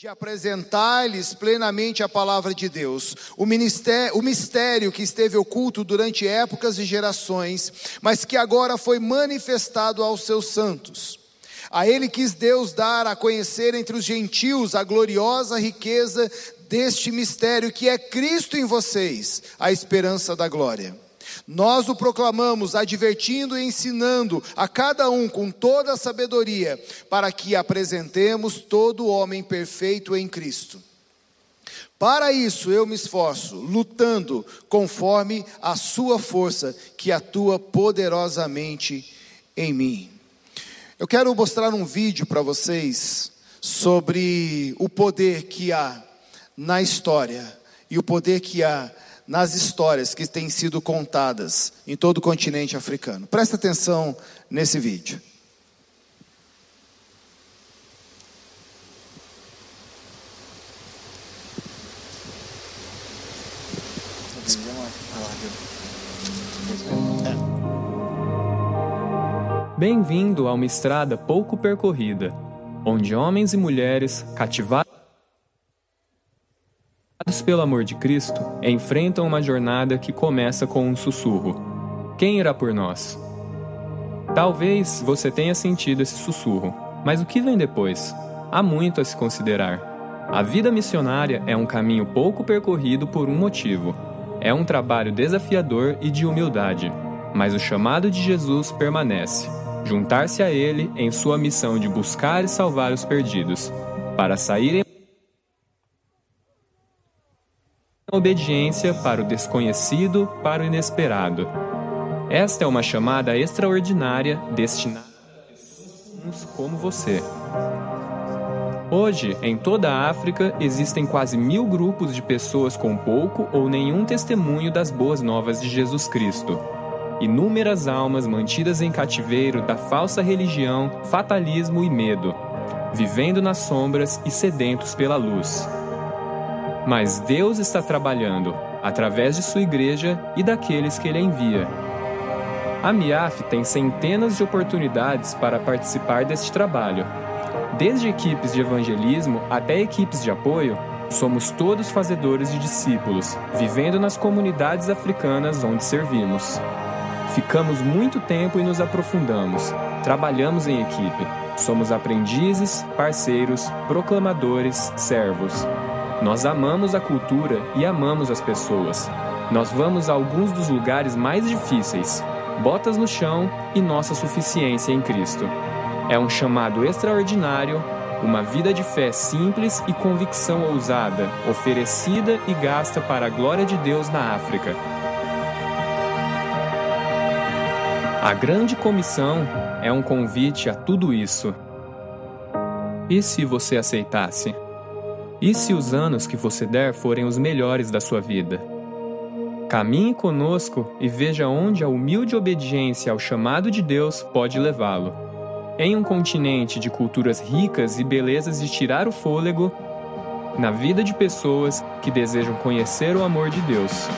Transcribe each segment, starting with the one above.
de apresentar-lhes plenamente a palavra de Deus, o, ministério, o mistério que esteve oculto durante épocas e gerações, mas que agora foi manifestado aos seus santos. A ele quis Deus dar a conhecer entre os gentios a gloriosa riqueza deste mistério que é Cristo em vocês, a esperança da glória. Nós o proclamamos, advertindo e ensinando a cada um com toda a sabedoria, para que apresentemos todo homem perfeito em Cristo. Para isso eu me esforço, lutando conforme a sua força que atua poderosamente em mim. Eu quero mostrar um vídeo para vocês sobre o poder que há na história e o poder que há nas histórias que têm sido contadas em todo o continente africano. Presta atenção nesse vídeo. Bem-vindo a uma estrada pouco percorrida, onde homens e mulheres cativados pelo amor de Cristo, enfrentam uma jornada que começa com um sussurro: Quem irá por nós? Talvez você tenha sentido esse sussurro, mas o que vem depois? Há muito a se considerar. A vida missionária é um caminho pouco percorrido por um motivo. É um trabalho desafiador e de humildade, mas o chamado de Jesus permanece: juntar-se a Ele em sua missão de buscar e salvar os perdidos, para saírem obediência para o desconhecido, para o inesperado. Esta é uma chamada extraordinária destinada a pessoas como você. Hoje, em toda a África, existem quase mil grupos de pessoas com pouco ou nenhum testemunho das boas novas de Jesus Cristo. Inúmeras almas mantidas em cativeiro da falsa religião, fatalismo e medo, vivendo nas sombras e sedentos pela luz. Mas Deus está trabalhando através de sua igreja e daqueles que ele envia. A MIAF tem centenas de oportunidades para participar deste trabalho. Desde equipes de evangelismo até equipes de apoio, somos todos fazedores de discípulos, vivendo nas comunidades africanas onde servimos. Ficamos muito tempo e nos aprofundamos. Trabalhamos em equipe. Somos aprendizes, parceiros, proclamadores, servos. Nós amamos a cultura e amamos as pessoas. Nós vamos a alguns dos lugares mais difíceis, botas no chão e nossa suficiência em Cristo. É um chamado extraordinário, uma vida de fé simples e convicção ousada, oferecida e gasta para a glória de Deus na África. A Grande Comissão é um convite a tudo isso. E se você aceitasse? E se os anos que você der forem os melhores da sua vida? Caminhe conosco e veja onde a humilde obediência ao chamado de Deus pode levá-lo. Em um continente de culturas ricas e belezas de tirar o fôlego, na vida de pessoas que desejam conhecer o amor de Deus.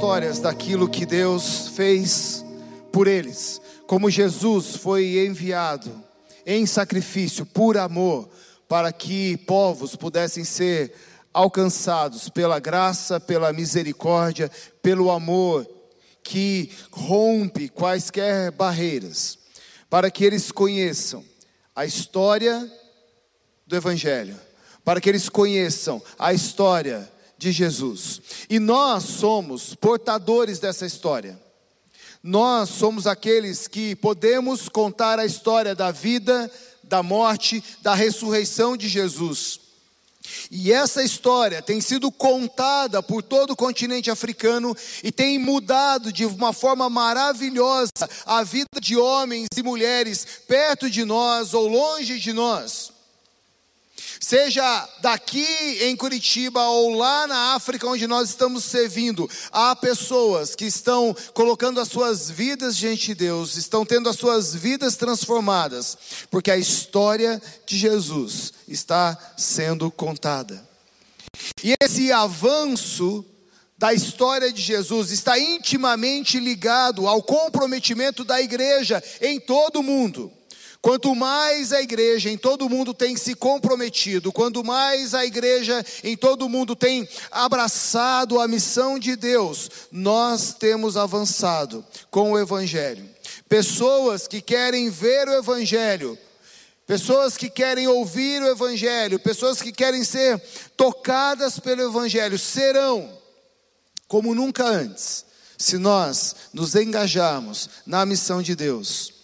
Histórias daquilo que Deus fez por eles, como Jesus foi enviado em sacrifício por amor, para que povos pudessem ser alcançados pela graça, pela misericórdia, pelo amor que rompe quaisquer barreiras, para que eles conheçam a história do Evangelho para que eles conheçam a história de Jesus. E nós somos portadores dessa história. Nós somos aqueles que podemos contar a história da vida, da morte, da ressurreição de Jesus. E essa história tem sido contada por todo o continente africano e tem mudado de uma forma maravilhosa a vida de homens e mulheres perto de nós ou longe de nós. Seja daqui em Curitiba ou lá na África onde nós estamos servindo, há pessoas que estão colocando as suas vidas diante de Deus, estão tendo as suas vidas transformadas, porque a história de Jesus está sendo contada. E esse avanço da história de Jesus está intimamente ligado ao comprometimento da igreja em todo o mundo. Quanto mais a igreja em todo o mundo tem se comprometido, quanto mais a igreja em todo o mundo tem abraçado a missão de Deus, nós temos avançado com o Evangelho. Pessoas que querem ver o Evangelho, pessoas que querem ouvir o Evangelho, pessoas que querem ser tocadas pelo Evangelho, serão como nunca antes, se nós nos engajarmos na missão de Deus.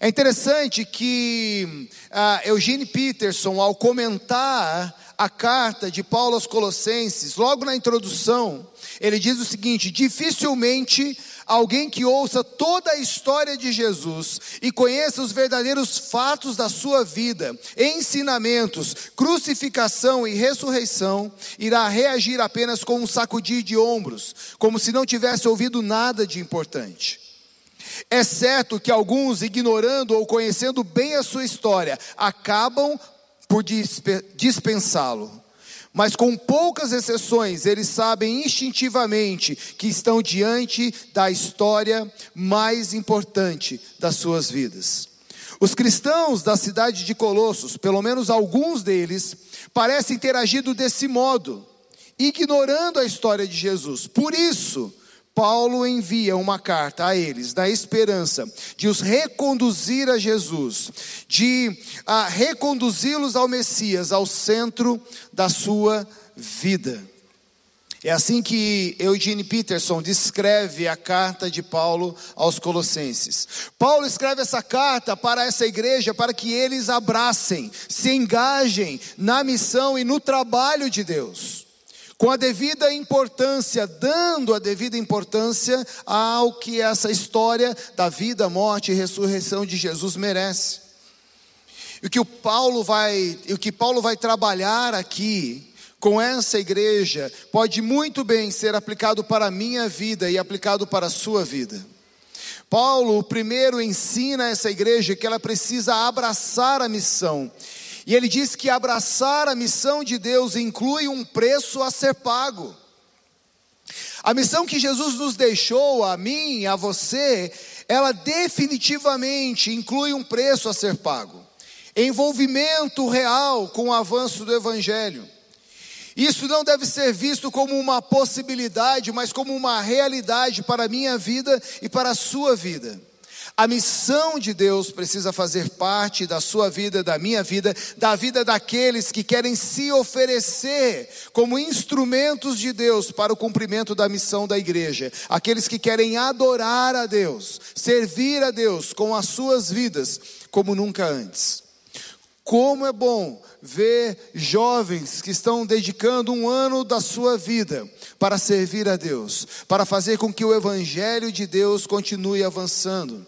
É interessante que uh, Eugene Peterson, ao comentar a carta de Paulo aos Colossenses, logo na introdução, ele diz o seguinte: dificilmente alguém que ouça toda a história de Jesus e conheça os verdadeiros fatos da sua vida, ensinamentos, crucificação e ressurreição, irá reagir apenas com um sacudir de ombros, como se não tivesse ouvido nada de importante. É certo que alguns, ignorando ou conhecendo bem a sua história, acabam por dispensá-lo. Mas com poucas exceções, eles sabem instintivamente que estão diante da história mais importante das suas vidas. Os cristãos da cidade de Colossos, pelo menos alguns deles, parecem ter agido desse modo, ignorando a história de Jesus. Por isso, Paulo envia uma carta a eles, na esperança de os reconduzir a Jesus, de ah, reconduzi-los ao Messias, ao centro da sua vida. É assim que Eugene Peterson descreve a carta de Paulo aos Colossenses. Paulo escreve essa carta para essa igreja para que eles abracem, se engajem na missão e no trabalho de Deus com a devida importância, dando a devida importância ao que essa história da vida, morte e ressurreição de Jesus merece. E o que o Paulo vai, o que Paulo vai trabalhar aqui com essa igreja pode muito bem ser aplicado para a minha vida e aplicado para a sua vida. Paulo primeiro ensina essa igreja que ela precisa abraçar a missão e ele diz que abraçar a missão de Deus inclui um preço a ser pago. A missão que Jesus nos deixou, a mim, a você, ela definitivamente inclui um preço a ser pago. Envolvimento real com o avanço do Evangelho. Isso não deve ser visto como uma possibilidade, mas como uma realidade para a minha vida e para a sua vida. A missão de Deus precisa fazer parte da sua vida, da minha vida, da vida daqueles que querem se oferecer como instrumentos de Deus para o cumprimento da missão da igreja. Aqueles que querem adorar a Deus, servir a Deus com as suas vidas como nunca antes. Como é bom ver jovens que estão dedicando um ano da sua vida para servir a Deus, para fazer com que o Evangelho de Deus continue avançando.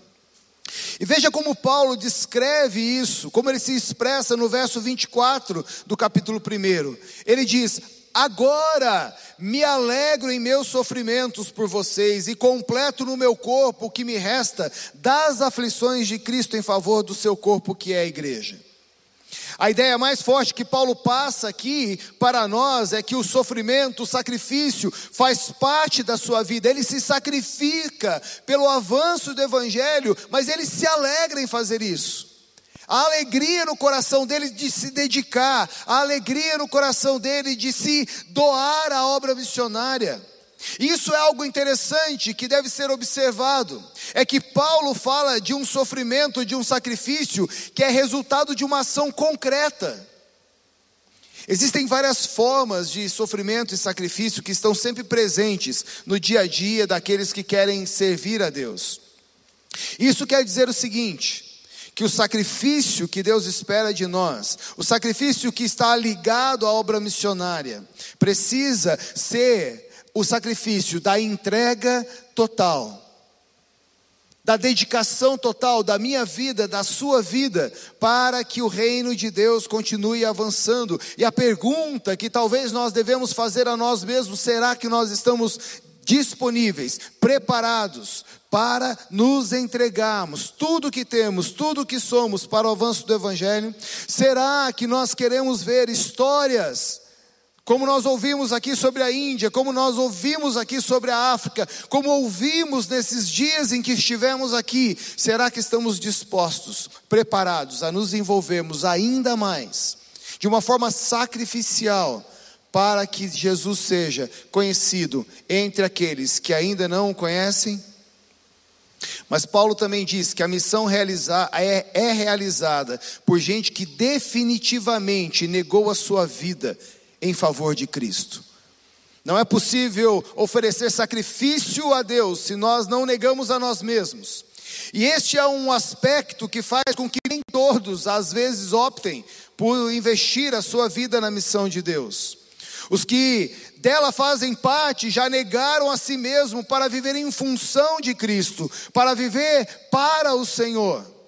E veja como Paulo descreve isso, como ele se expressa no verso 24 do capítulo 1. Ele diz: Agora me alegro em meus sofrimentos por vocês e completo no meu corpo o que me resta das aflições de Cristo em favor do seu corpo, que é a igreja. A ideia mais forte que Paulo passa aqui para nós é que o sofrimento, o sacrifício, faz parte da sua vida. Ele se sacrifica pelo avanço do Evangelho, mas ele se alegra em fazer isso. A alegria no coração dele de se dedicar, a alegria no coração dele de se doar à obra missionária. Isso é algo interessante que deve ser observado. É que Paulo fala de um sofrimento, de um sacrifício que é resultado de uma ação concreta. Existem várias formas de sofrimento e sacrifício que estão sempre presentes no dia a dia daqueles que querem servir a Deus. Isso quer dizer o seguinte: que o sacrifício que Deus espera de nós, o sacrifício que está ligado à obra missionária, precisa ser o sacrifício da entrega total, da dedicação total da minha vida, da sua vida, para que o reino de Deus continue avançando. E a pergunta que talvez nós devemos fazer a nós mesmos: será que nós estamos disponíveis, preparados para nos entregarmos tudo que temos, tudo que somos para o avanço do Evangelho? Será que nós queremos ver histórias? Como nós ouvimos aqui sobre a Índia, como nós ouvimos aqui sobre a África, como ouvimos nesses dias em que estivemos aqui, será que estamos dispostos, preparados a nos envolvermos ainda mais, de uma forma sacrificial, para que Jesus seja conhecido entre aqueles que ainda não o conhecem? Mas Paulo também diz que a missão é, é realizada por gente que definitivamente negou a sua vida em favor de Cristo. Não é possível oferecer sacrifício a Deus se nós não negamos a nós mesmos. E este é um aspecto que faz com que nem todos, às vezes, optem por investir a sua vida na missão de Deus. Os que dela fazem parte já negaram a si mesmo para viver em função de Cristo, para viver para o Senhor.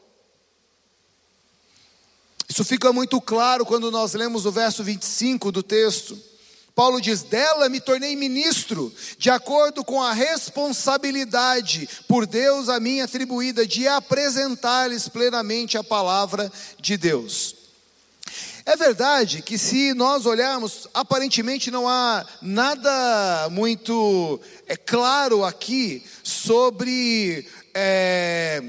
Isso fica muito claro quando nós lemos o verso 25 do texto. Paulo diz: Dela me tornei ministro, de acordo com a responsabilidade por Deus a mim atribuída de apresentar-lhes plenamente a palavra de Deus. É verdade que, se nós olharmos, aparentemente não há nada muito é, claro aqui sobre é,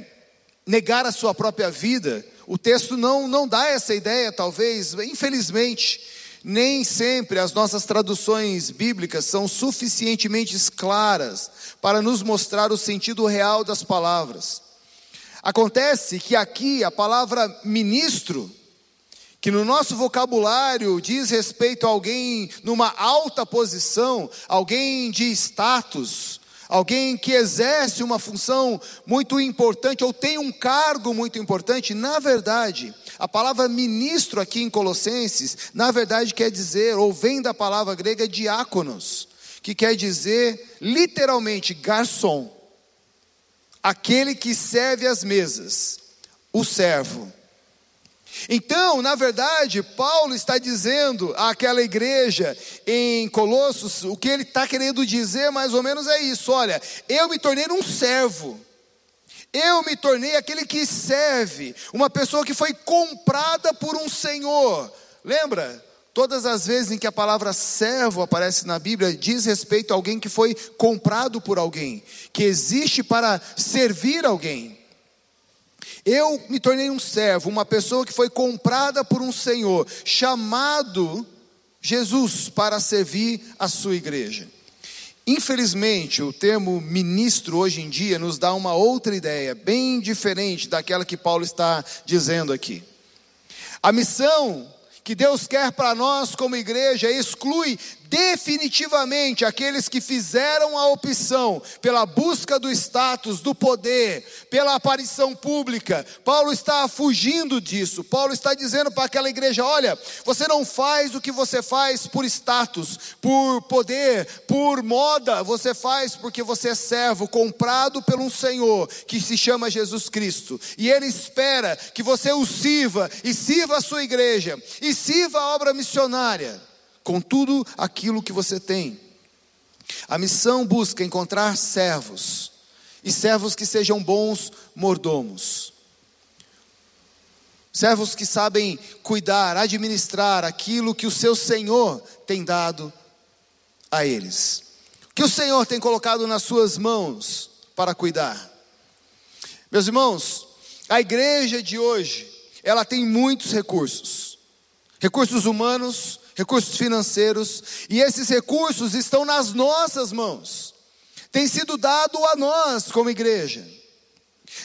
negar a sua própria vida. O texto não, não dá essa ideia, talvez, infelizmente. Nem sempre as nossas traduções bíblicas são suficientemente claras para nos mostrar o sentido real das palavras. Acontece que aqui a palavra ministro que no nosso vocabulário diz respeito a alguém numa alta posição, alguém de status, alguém que exerce uma função muito importante ou tem um cargo muito importante, na verdade, a palavra ministro aqui em Colossenses, na verdade quer dizer, ou vem da palavra grega diáconos, que quer dizer literalmente garçom, aquele que serve as mesas, o servo. Então, na verdade, Paulo está dizendo àquela igreja em Colossos, o que ele está querendo dizer mais ou menos é isso: olha, eu me tornei um servo, eu me tornei aquele que serve, uma pessoa que foi comprada por um senhor. Lembra? Todas as vezes em que a palavra servo aparece na Bíblia, diz respeito a alguém que foi comprado por alguém, que existe para servir alguém. Eu me tornei um servo, uma pessoa que foi comprada por um Senhor, chamado Jesus para servir a sua igreja. Infelizmente, o termo ministro hoje em dia nos dá uma outra ideia, bem diferente daquela que Paulo está dizendo aqui. A missão que Deus quer para nós como igreja exclui definitivamente aqueles que fizeram a opção pela busca do status, do poder, pela aparição pública. Paulo está fugindo disso. Paulo está dizendo para aquela igreja: olha, você não faz o que você faz por status, por poder, por moda, você faz porque você é servo, comprado por um Senhor que se chama Jesus Cristo. E Ele espera que você o sirva e sirva a sua igreja e sirva a obra missionária com tudo aquilo que você tem. A missão busca encontrar servos, e servos que sejam bons mordomos. Servos que sabem cuidar, administrar aquilo que o seu Senhor tem dado a eles. Que o Senhor tem colocado nas suas mãos para cuidar. Meus irmãos, a igreja de hoje, ela tem muitos recursos. Recursos humanos, recursos financeiros, e esses recursos estão nas nossas mãos, tem sido dado a nós como igreja.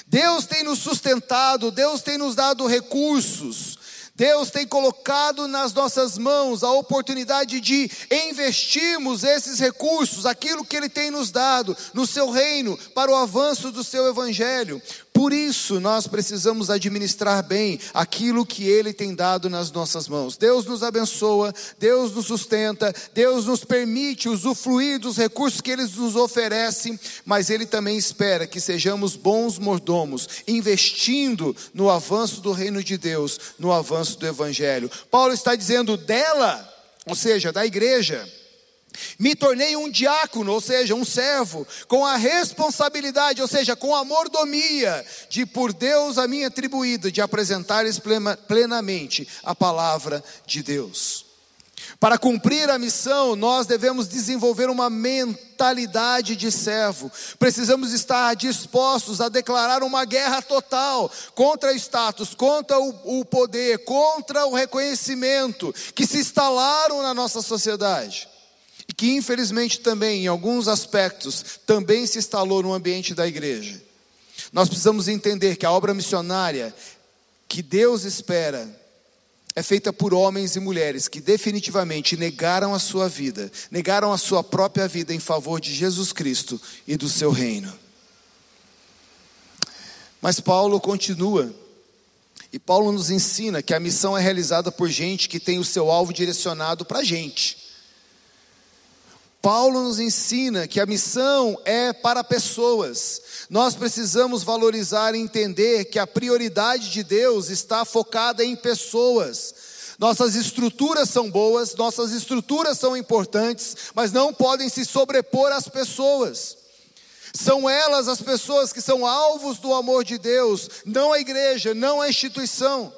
Deus tem nos sustentado, Deus tem nos dado recursos, Deus tem colocado nas nossas mãos a oportunidade de investirmos esses recursos, aquilo que Ele tem nos dado, no seu reino, para o avanço do seu evangelho. Por isso, nós precisamos administrar bem aquilo que Ele tem dado nas nossas mãos. Deus nos abençoa, Deus nos sustenta, Deus nos permite usufruir dos recursos que Ele nos oferece, mas Ele também espera que sejamos bons mordomos, investindo no avanço do reino de Deus, no avanço do Evangelho. Paulo está dizendo dela, ou seja, da igreja me tornei um diácono, ou seja, um servo, com a responsabilidade, ou seja, com a mordomia de por Deus a mim atribuída de apresentar plenamente a palavra de Deus. Para cumprir a missão, nós devemos desenvolver uma mentalidade de servo. Precisamos estar dispostos a declarar uma guerra total contra o status, contra o, poder, contra o reconhecimento que se instalaram na nossa sociedade que infelizmente também, em alguns aspectos, também se instalou no ambiente da igreja. Nós precisamos entender que a obra missionária que Deus espera é feita por homens e mulheres que definitivamente negaram a sua vida, negaram a sua própria vida em favor de Jesus Cristo e do seu reino. Mas Paulo continua, e Paulo nos ensina que a missão é realizada por gente que tem o seu alvo direcionado para a gente. Paulo nos ensina que a missão é para pessoas. Nós precisamos valorizar e entender que a prioridade de Deus está focada em pessoas. Nossas estruturas são boas, nossas estruturas são importantes, mas não podem se sobrepor às pessoas. São elas as pessoas que são alvos do amor de Deus, não a igreja, não a instituição.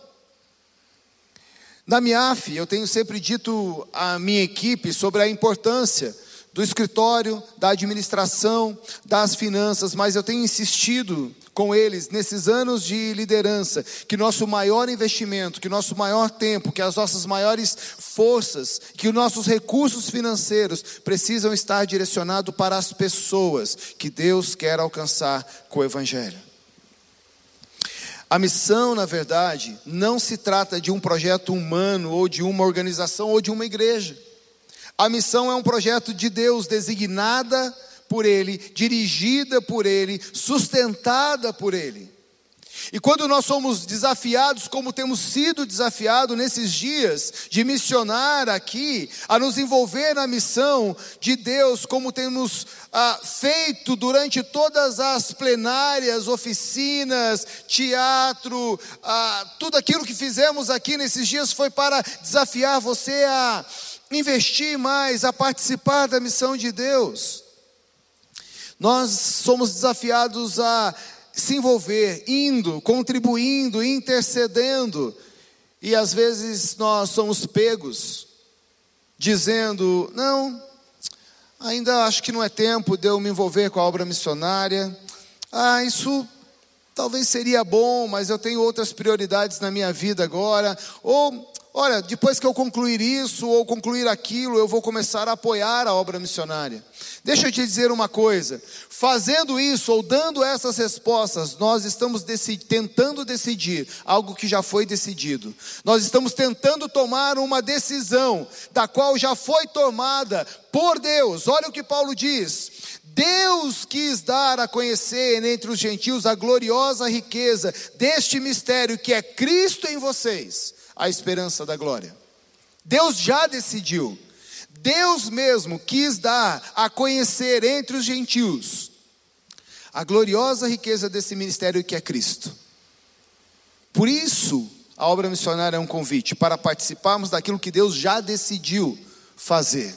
Na MIAF, eu tenho sempre dito à minha equipe sobre a importância do escritório, da administração, das finanças, mas eu tenho insistido com eles nesses anos de liderança que nosso maior investimento, que nosso maior tempo, que as nossas maiores forças, que os nossos recursos financeiros precisam estar direcionados para as pessoas que Deus quer alcançar com o evangelho. A missão, na verdade, não se trata de um projeto humano ou de uma organização ou de uma igreja. A missão é um projeto de Deus designada por Ele, dirigida por Ele, sustentada por Ele. E quando nós somos desafiados, como temos sido desafiados nesses dias, de missionar aqui, a nos envolver na missão de Deus, como temos ah, feito durante todas as plenárias, oficinas, teatro, ah, tudo aquilo que fizemos aqui nesses dias foi para desafiar você a investir mais, a participar da missão de Deus. Nós somos desafiados a se envolver, indo, contribuindo, intercedendo, e às vezes nós somos pegos, dizendo: não, ainda acho que não é tempo de eu me envolver com a obra missionária, ah, isso talvez seria bom, mas eu tenho outras prioridades na minha vida agora, ou Olha, depois que eu concluir isso ou concluir aquilo, eu vou começar a apoiar a obra missionária. Deixa eu te dizer uma coisa: fazendo isso ou dando essas respostas, nós estamos tentando decidir algo que já foi decidido. Nós estamos tentando tomar uma decisão da qual já foi tomada por Deus. Olha o que Paulo diz: Deus quis dar a conhecer entre os gentios a gloriosa riqueza deste mistério que é Cristo em vocês a esperança da glória. Deus já decidiu. Deus mesmo quis dar a conhecer entre os gentios a gloriosa riqueza desse ministério que é Cristo. Por isso, a obra missionária é um convite para participarmos daquilo que Deus já decidiu fazer.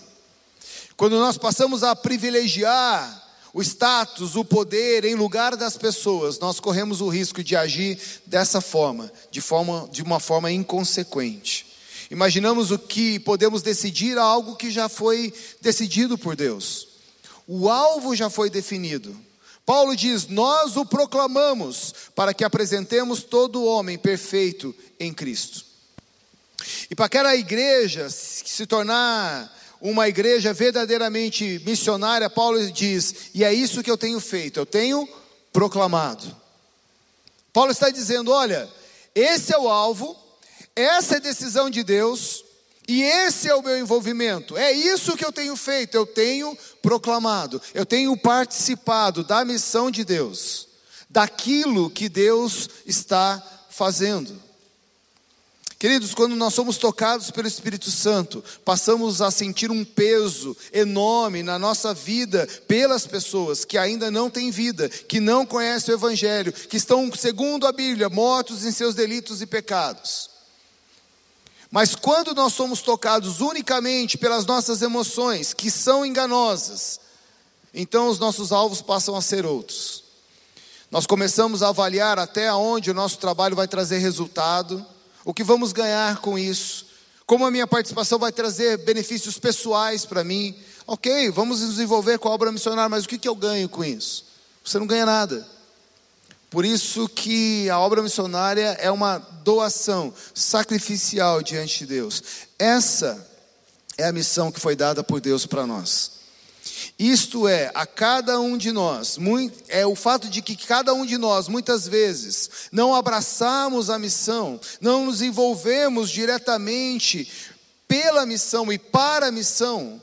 Quando nós passamos a privilegiar o status, o poder em lugar das pessoas, nós corremos o risco de agir dessa forma, de forma de uma forma inconsequente. Imaginamos o que podemos decidir algo que já foi decidido por Deus. O alvo já foi definido. Paulo diz: Nós o proclamamos para que apresentemos todo homem perfeito em Cristo. E para aquela igreja se tornar uma igreja verdadeiramente missionária, Paulo diz: e é isso que eu tenho feito, eu tenho proclamado. Paulo está dizendo: olha, esse é o alvo, Essa é a decisão de Deus e esse é o meu envolvimento. É isso que eu tenho feito. Eu tenho proclamado, eu tenho participado da missão de Deus, daquilo que Deus está fazendo. Queridos, quando nós somos tocados pelo Espírito Santo, passamos a sentir um peso enorme na nossa vida pelas pessoas que ainda não têm vida, que não conhecem o Evangelho, que estão, segundo a Bíblia, mortos em seus delitos e pecados. Mas quando nós somos tocados unicamente pelas nossas emoções, que são enganosas, então os nossos alvos passam a ser outros. Nós começamos a avaliar até onde o nosso trabalho vai trazer resultado o que vamos ganhar com isso? Como a minha participação vai trazer benefícios pessoais para mim? Ok, vamos nos envolver com a obra missionária, mas o que, que eu ganho com isso? Você não ganha nada. Por isso que a obra missionária é uma doação sacrificial diante de Deus. Essa é a missão que foi dada por Deus para nós. Isto é, a cada um de nós, muito, é o fato de que cada um de nós, muitas vezes, não abraçamos a missão, não nos envolvemos diretamente pela missão e para a missão,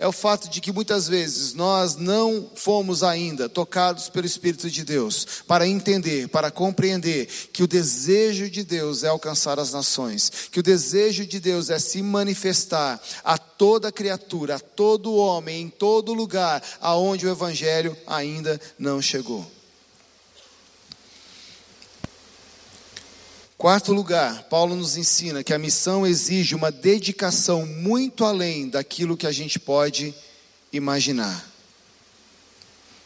é o fato de que muitas vezes nós não fomos ainda tocados pelo Espírito de Deus para entender, para compreender que o desejo de Deus é alcançar as nações, que o desejo de Deus é se manifestar a toda criatura, a todo homem, em todo lugar aonde o Evangelho ainda não chegou. Quarto lugar, Paulo nos ensina que a missão exige uma dedicação muito além daquilo que a gente pode imaginar.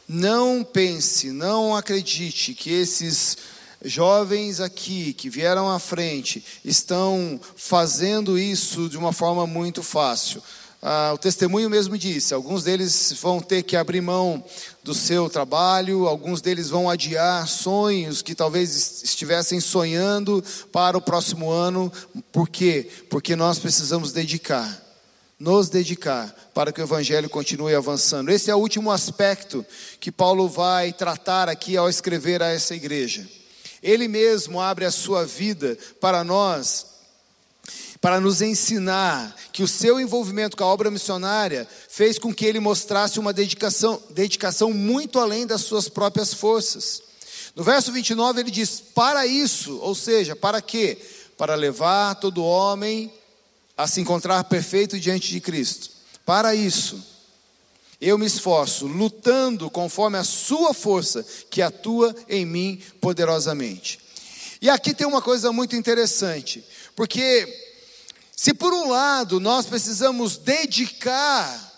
Não pense, não acredite que esses jovens aqui que vieram à frente estão fazendo isso de uma forma muito fácil. Ah, o testemunho mesmo disse: alguns deles vão ter que abrir mão do seu trabalho, alguns deles vão adiar sonhos que talvez estivessem sonhando para o próximo ano. Por quê? Porque nós precisamos dedicar, nos dedicar para que o Evangelho continue avançando. Esse é o último aspecto que Paulo vai tratar aqui ao escrever a essa igreja. Ele mesmo abre a sua vida para nós para nos ensinar que o seu envolvimento com a obra missionária fez com que ele mostrasse uma dedicação, dedicação muito além das suas próprias forças. No verso 29 ele diz: Para isso, ou seja, para quê? Para levar todo homem a se encontrar perfeito diante de Cristo. Para isso, eu me esforço, lutando conforme a sua força que atua em mim poderosamente. E aqui tem uma coisa muito interessante, porque se por um lado nós precisamos dedicar,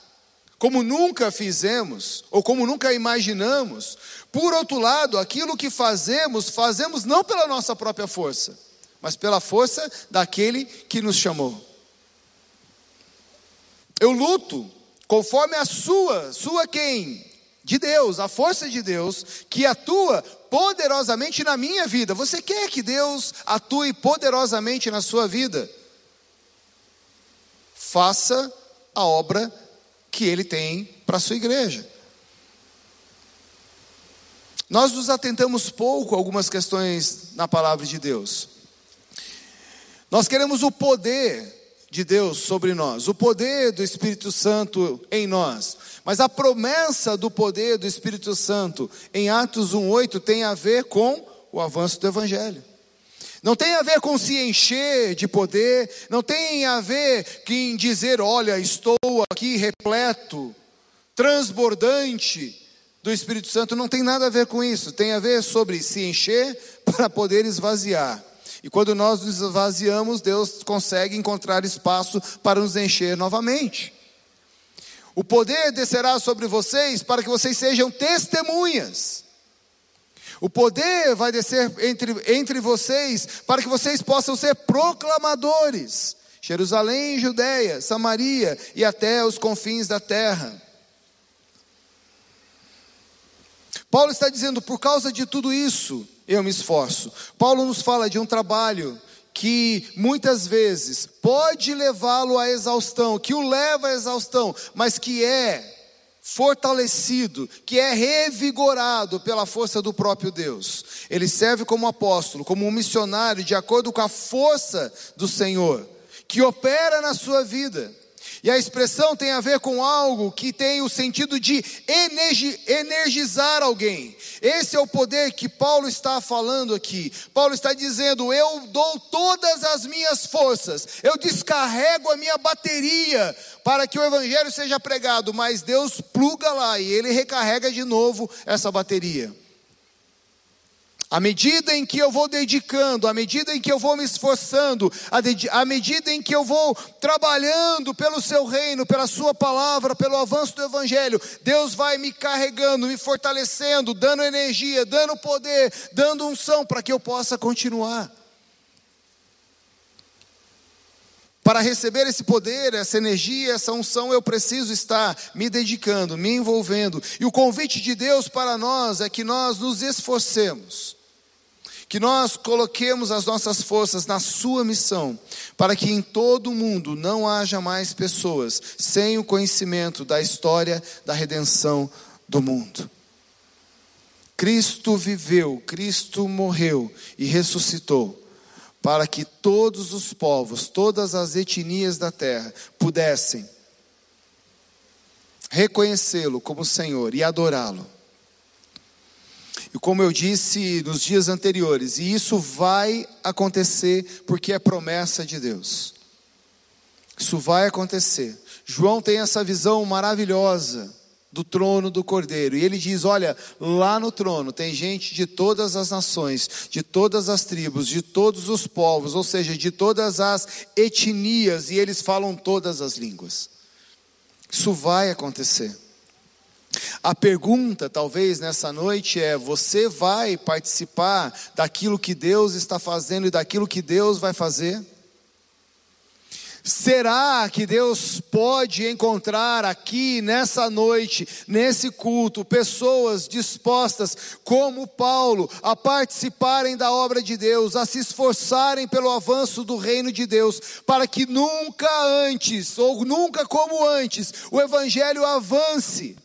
como nunca fizemos, ou como nunca imaginamos, por outro lado, aquilo que fazemos, fazemos não pela nossa própria força, mas pela força daquele que nos chamou. Eu luto conforme a sua, sua quem? De Deus, a força de Deus que atua poderosamente na minha vida. Você quer que Deus atue poderosamente na sua vida? Faça a obra que ele tem para a sua igreja. Nós nos atentamos pouco a algumas questões na palavra de Deus. Nós queremos o poder de Deus sobre nós, o poder do Espírito Santo em nós. Mas a promessa do poder do Espírito Santo em Atos 1:8 tem a ver com o avanço do evangelho. Não tem a ver com se encher de poder, não tem a ver em dizer, olha, estou aqui repleto, transbordante do Espírito Santo, não tem nada a ver com isso, tem a ver sobre se encher para poder esvaziar. E quando nós nos esvaziamos, Deus consegue encontrar espaço para nos encher novamente. O poder descerá sobre vocês para que vocês sejam testemunhas. O poder vai descer entre, entre vocês para que vocês possam ser proclamadores. Jerusalém, Judéia, Samaria e até os confins da terra. Paulo está dizendo, por causa de tudo isso, eu me esforço. Paulo nos fala de um trabalho que muitas vezes pode levá-lo à exaustão, que o leva à exaustão, mas que é fortalecido, que é revigorado pela força do próprio Deus. Ele serve como apóstolo, como um missionário, de acordo com a força do Senhor, que opera na sua vida. E a expressão tem a ver com algo que tem o sentido de energizar alguém. Esse é o poder que Paulo está falando aqui. Paulo está dizendo: Eu dou todas as minhas forças, eu descarrego a minha bateria para que o evangelho seja pregado, mas Deus pluga lá e ele recarrega de novo essa bateria. À medida em que eu vou dedicando, à medida em que eu vou me esforçando, à medida em que eu vou trabalhando pelo seu reino, pela sua palavra, pelo avanço do evangelho, Deus vai me carregando, me fortalecendo, dando energia, dando poder, dando unção para que eu possa continuar. Para receber esse poder, essa energia, essa unção, eu preciso estar me dedicando, me envolvendo. E o convite de Deus para nós é que nós nos esforcemos que nós coloquemos as nossas forças na Sua missão, para que em todo o mundo não haja mais pessoas sem o conhecimento da história da redenção do mundo. Cristo viveu, Cristo morreu e ressuscitou, para que todos os povos, todas as etnias da terra pudessem reconhecê-lo como Senhor e adorá-lo. E como eu disse nos dias anteriores, e isso vai acontecer porque é promessa de Deus. Isso vai acontecer. João tem essa visão maravilhosa do trono do Cordeiro. E ele diz: Olha, lá no trono tem gente de todas as nações, de todas as tribos, de todos os povos, ou seja, de todas as etnias, e eles falam todas as línguas. Isso vai acontecer. A pergunta, talvez nessa noite, é: você vai participar daquilo que Deus está fazendo e daquilo que Deus vai fazer? Será que Deus pode encontrar aqui nessa noite, nesse culto, pessoas dispostas, como Paulo, a participarem da obra de Deus, a se esforçarem pelo avanço do reino de Deus, para que nunca antes, ou nunca como antes, o Evangelho avance?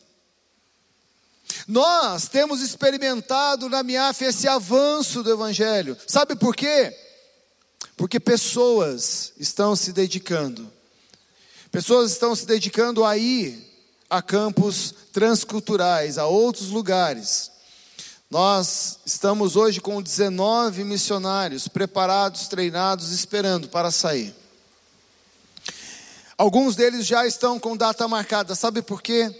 Nós temos experimentado na MIAF esse avanço do Evangelho. Sabe por quê? Porque pessoas estão se dedicando. Pessoas estão se dedicando a ir a campos transculturais, a outros lugares. Nós estamos hoje com 19 missionários preparados, treinados, esperando para sair. Alguns deles já estão com data marcada, sabe por quê?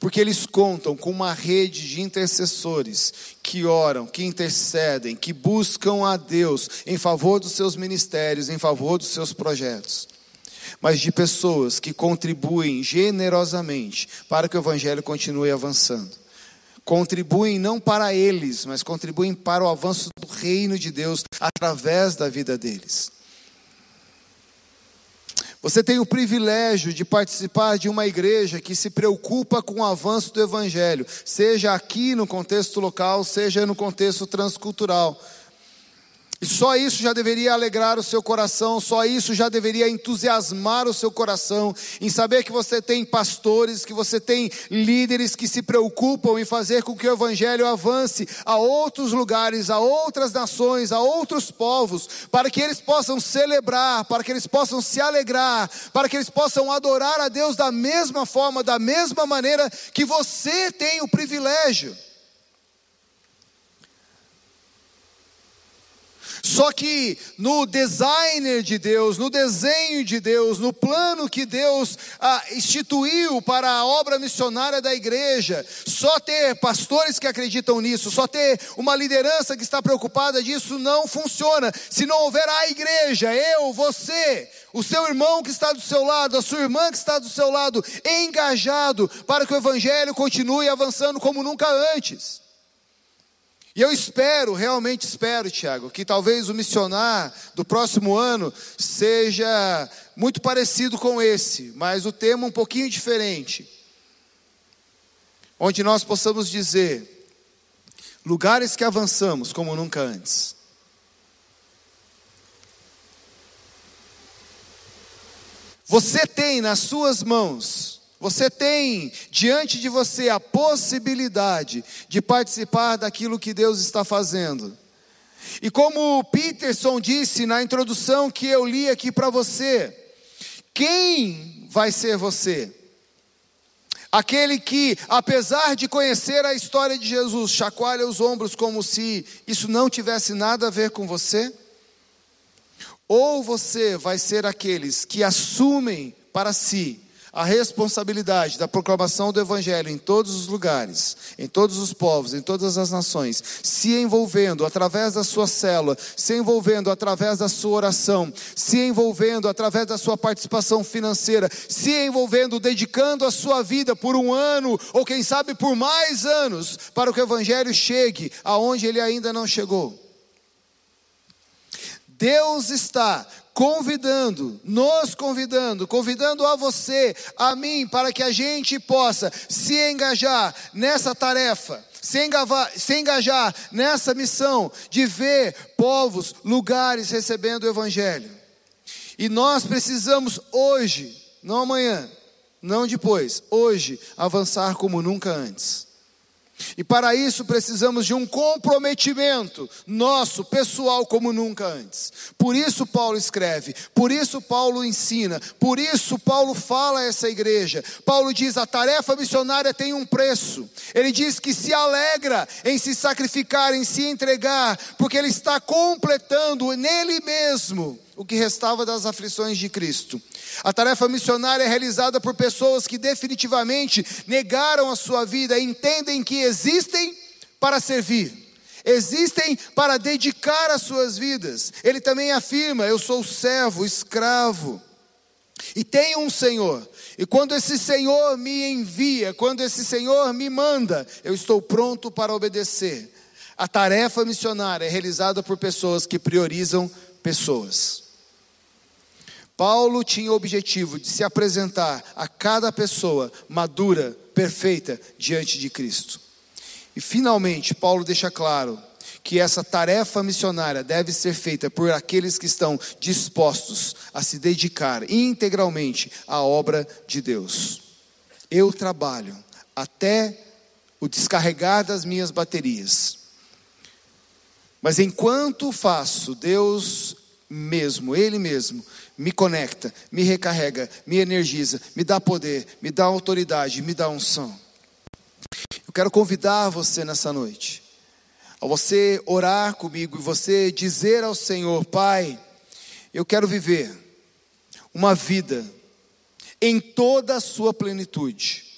Porque eles contam com uma rede de intercessores que oram, que intercedem, que buscam a Deus em favor dos seus ministérios, em favor dos seus projetos. Mas de pessoas que contribuem generosamente para que o Evangelho continue avançando. Contribuem não para eles, mas contribuem para o avanço do reino de Deus através da vida deles. Você tem o privilégio de participar de uma igreja que se preocupa com o avanço do Evangelho, seja aqui no contexto local, seja no contexto transcultural. E só isso já deveria alegrar o seu coração, só isso já deveria entusiasmar o seu coração, em saber que você tem pastores, que você tem líderes que se preocupam em fazer com que o Evangelho avance a outros lugares, a outras nações, a outros povos, para que eles possam celebrar, para que eles possam se alegrar, para que eles possam adorar a Deus da mesma forma, da mesma maneira que você tem o privilégio. Só que no designer de Deus, no desenho de Deus, no plano que Deus ah, instituiu para a obra missionária da igreja, só ter pastores que acreditam nisso, só ter uma liderança que está preocupada disso não funciona. Se não houver a igreja, eu, você, o seu irmão que está do seu lado, a sua irmã que está do seu lado, engajado para que o evangelho continue avançando como nunca antes. E eu espero, realmente espero, Tiago, que talvez o missionar do próximo ano seja muito parecido com esse, mas o tema um pouquinho diferente. Onde nós possamos dizer: lugares que avançamos como nunca antes. Você tem nas suas mãos Você tem diante de você a possibilidade de participar daquilo que Deus está fazendo. E como Peterson disse na introdução que eu li aqui para você, quem vai ser você? Aquele que, apesar de conhecer a história de Jesus, chacoalha os ombros como se isso não tivesse nada a ver com você? Ou você vai ser aqueles que assumem para si a responsabilidade da proclamação do Evangelho em todos os lugares, em todos os povos, em todas as nações, se envolvendo através da sua célula, se envolvendo através da sua oração, se envolvendo através da sua participação financeira, se envolvendo, dedicando a sua vida por um ano, ou quem sabe por mais anos, para que o Evangelho chegue aonde ele ainda não chegou. Deus está convidando, nos convidando, convidando a você, a mim, para que a gente possa se engajar nessa tarefa, se engajar, se engajar nessa missão de ver povos, lugares recebendo o Evangelho. E nós precisamos hoje, não amanhã, não depois, hoje, avançar como nunca antes. E para isso precisamos de um comprometimento nosso, pessoal, como nunca antes. Por isso Paulo escreve, por isso Paulo ensina, por isso Paulo fala a essa igreja. Paulo diz: a tarefa missionária tem um preço. Ele diz que se alegra em se sacrificar, em se entregar, porque ele está completando nele mesmo o que restava das aflições de Cristo. A tarefa missionária é realizada por pessoas que definitivamente negaram a sua vida, entendem que existem para servir, existem para dedicar as suas vidas. Ele também afirma: Eu sou servo, escravo. E tenho um Senhor, e quando esse Senhor me envia, quando esse Senhor me manda, eu estou pronto para obedecer. A tarefa missionária é realizada por pessoas que priorizam pessoas. Paulo tinha o objetivo de se apresentar a cada pessoa madura, perfeita diante de Cristo. E finalmente, Paulo deixa claro que essa tarefa missionária deve ser feita por aqueles que estão dispostos a se dedicar integralmente à obra de Deus. Eu trabalho até o descarregar das minhas baterias. Mas enquanto faço, Deus mesmo, Ele mesmo, me conecta, me recarrega, me energiza, me dá poder, me dá autoridade, me dá unção. Eu quero convidar você nessa noite, a você orar comigo e você dizer ao Senhor: Pai, eu quero viver uma vida em toda a sua plenitude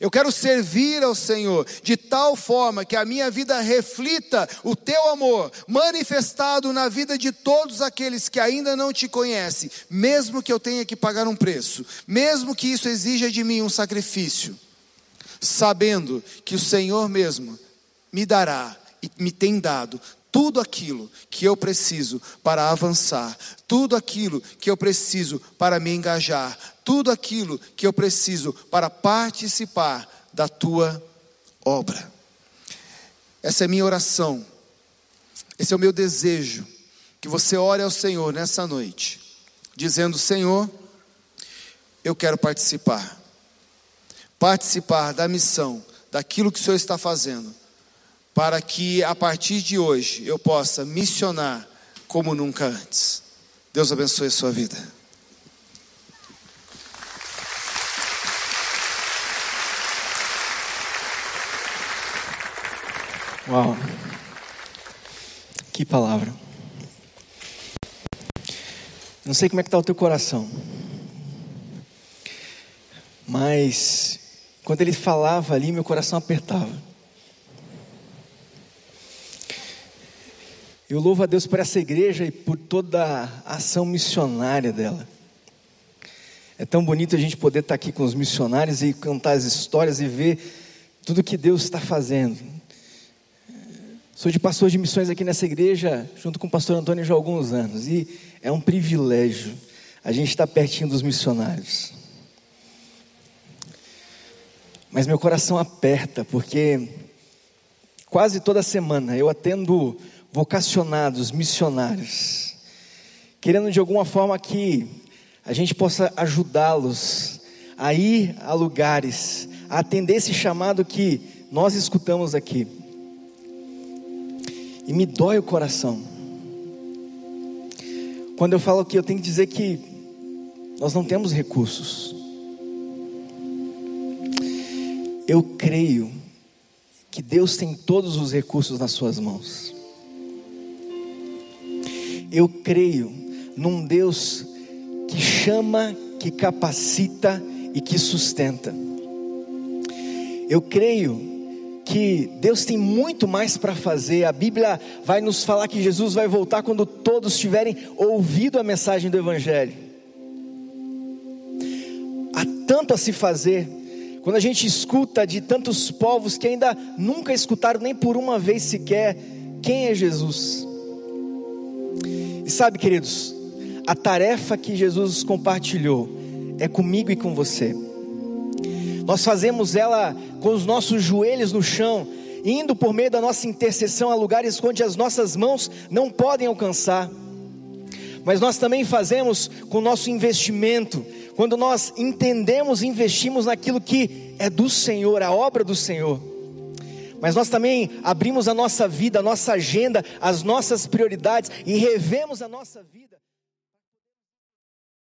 eu quero servir ao Senhor de tal forma que a minha vida reflita o teu amor, manifestado na vida de todos aqueles que ainda não te conhecem, mesmo que eu tenha que pagar um preço, mesmo que isso exija de mim um sacrifício, sabendo que o Senhor mesmo me dará e me tem dado tudo aquilo que eu preciso para avançar, tudo aquilo que eu preciso para me engajar, tudo aquilo que eu preciso para participar da tua obra. Essa é minha oração, esse é o meu desejo, que você ore ao Senhor nessa noite, dizendo: Senhor, eu quero participar, participar da missão, daquilo que o Senhor está fazendo para que a partir de hoje eu possa missionar como nunca antes. Deus abençoe a sua vida. Uau, que palavra. Não sei como é que está o teu coração, mas quando ele falava ali, meu coração apertava. Eu louvo a Deus por essa igreja e por toda a ação missionária dela. É tão bonito a gente poder estar aqui com os missionários e contar as histórias e ver tudo que Deus está fazendo. Sou de pastor de missões aqui nessa igreja, junto com o pastor Antônio já há alguns anos, e é um privilégio a gente estar pertinho dos missionários. Mas meu coração aperta, porque quase toda semana eu atendo vocacionados, missionários, querendo de alguma forma que a gente possa ajudá-los a ir a lugares, a atender esse chamado que nós escutamos aqui. E me dói o coração. Quando eu falo que eu tenho que dizer que nós não temos recursos. Eu creio que Deus tem todos os recursos nas suas mãos. Eu creio num Deus que chama, que capacita e que sustenta. Eu creio que Deus tem muito mais para fazer. A Bíblia vai nos falar que Jesus vai voltar quando todos tiverem ouvido a mensagem do Evangelho. Há tanto a se fazer. Quando a gente escuta de tantos povos que ainda nunca escutaram nem por uma vez sequer quem é Jesus. E sabe, queridos, a tarefa que Jesus compartilhou é comigo e com você. Nós fazemos ela com os nossos joelhos no chão, indo por meio da nossa intercessão a lugares onde as nossas mãos não podem alcançar. Mas nós também fazemos com o nosso investimento, quando nós entendemos e investimos naquilo que é do Senhor, a obra do Senhor. Mas nós também abrimos a nossa vida, a nossa agenda, as nossas prioridades e revemos a nossa vida.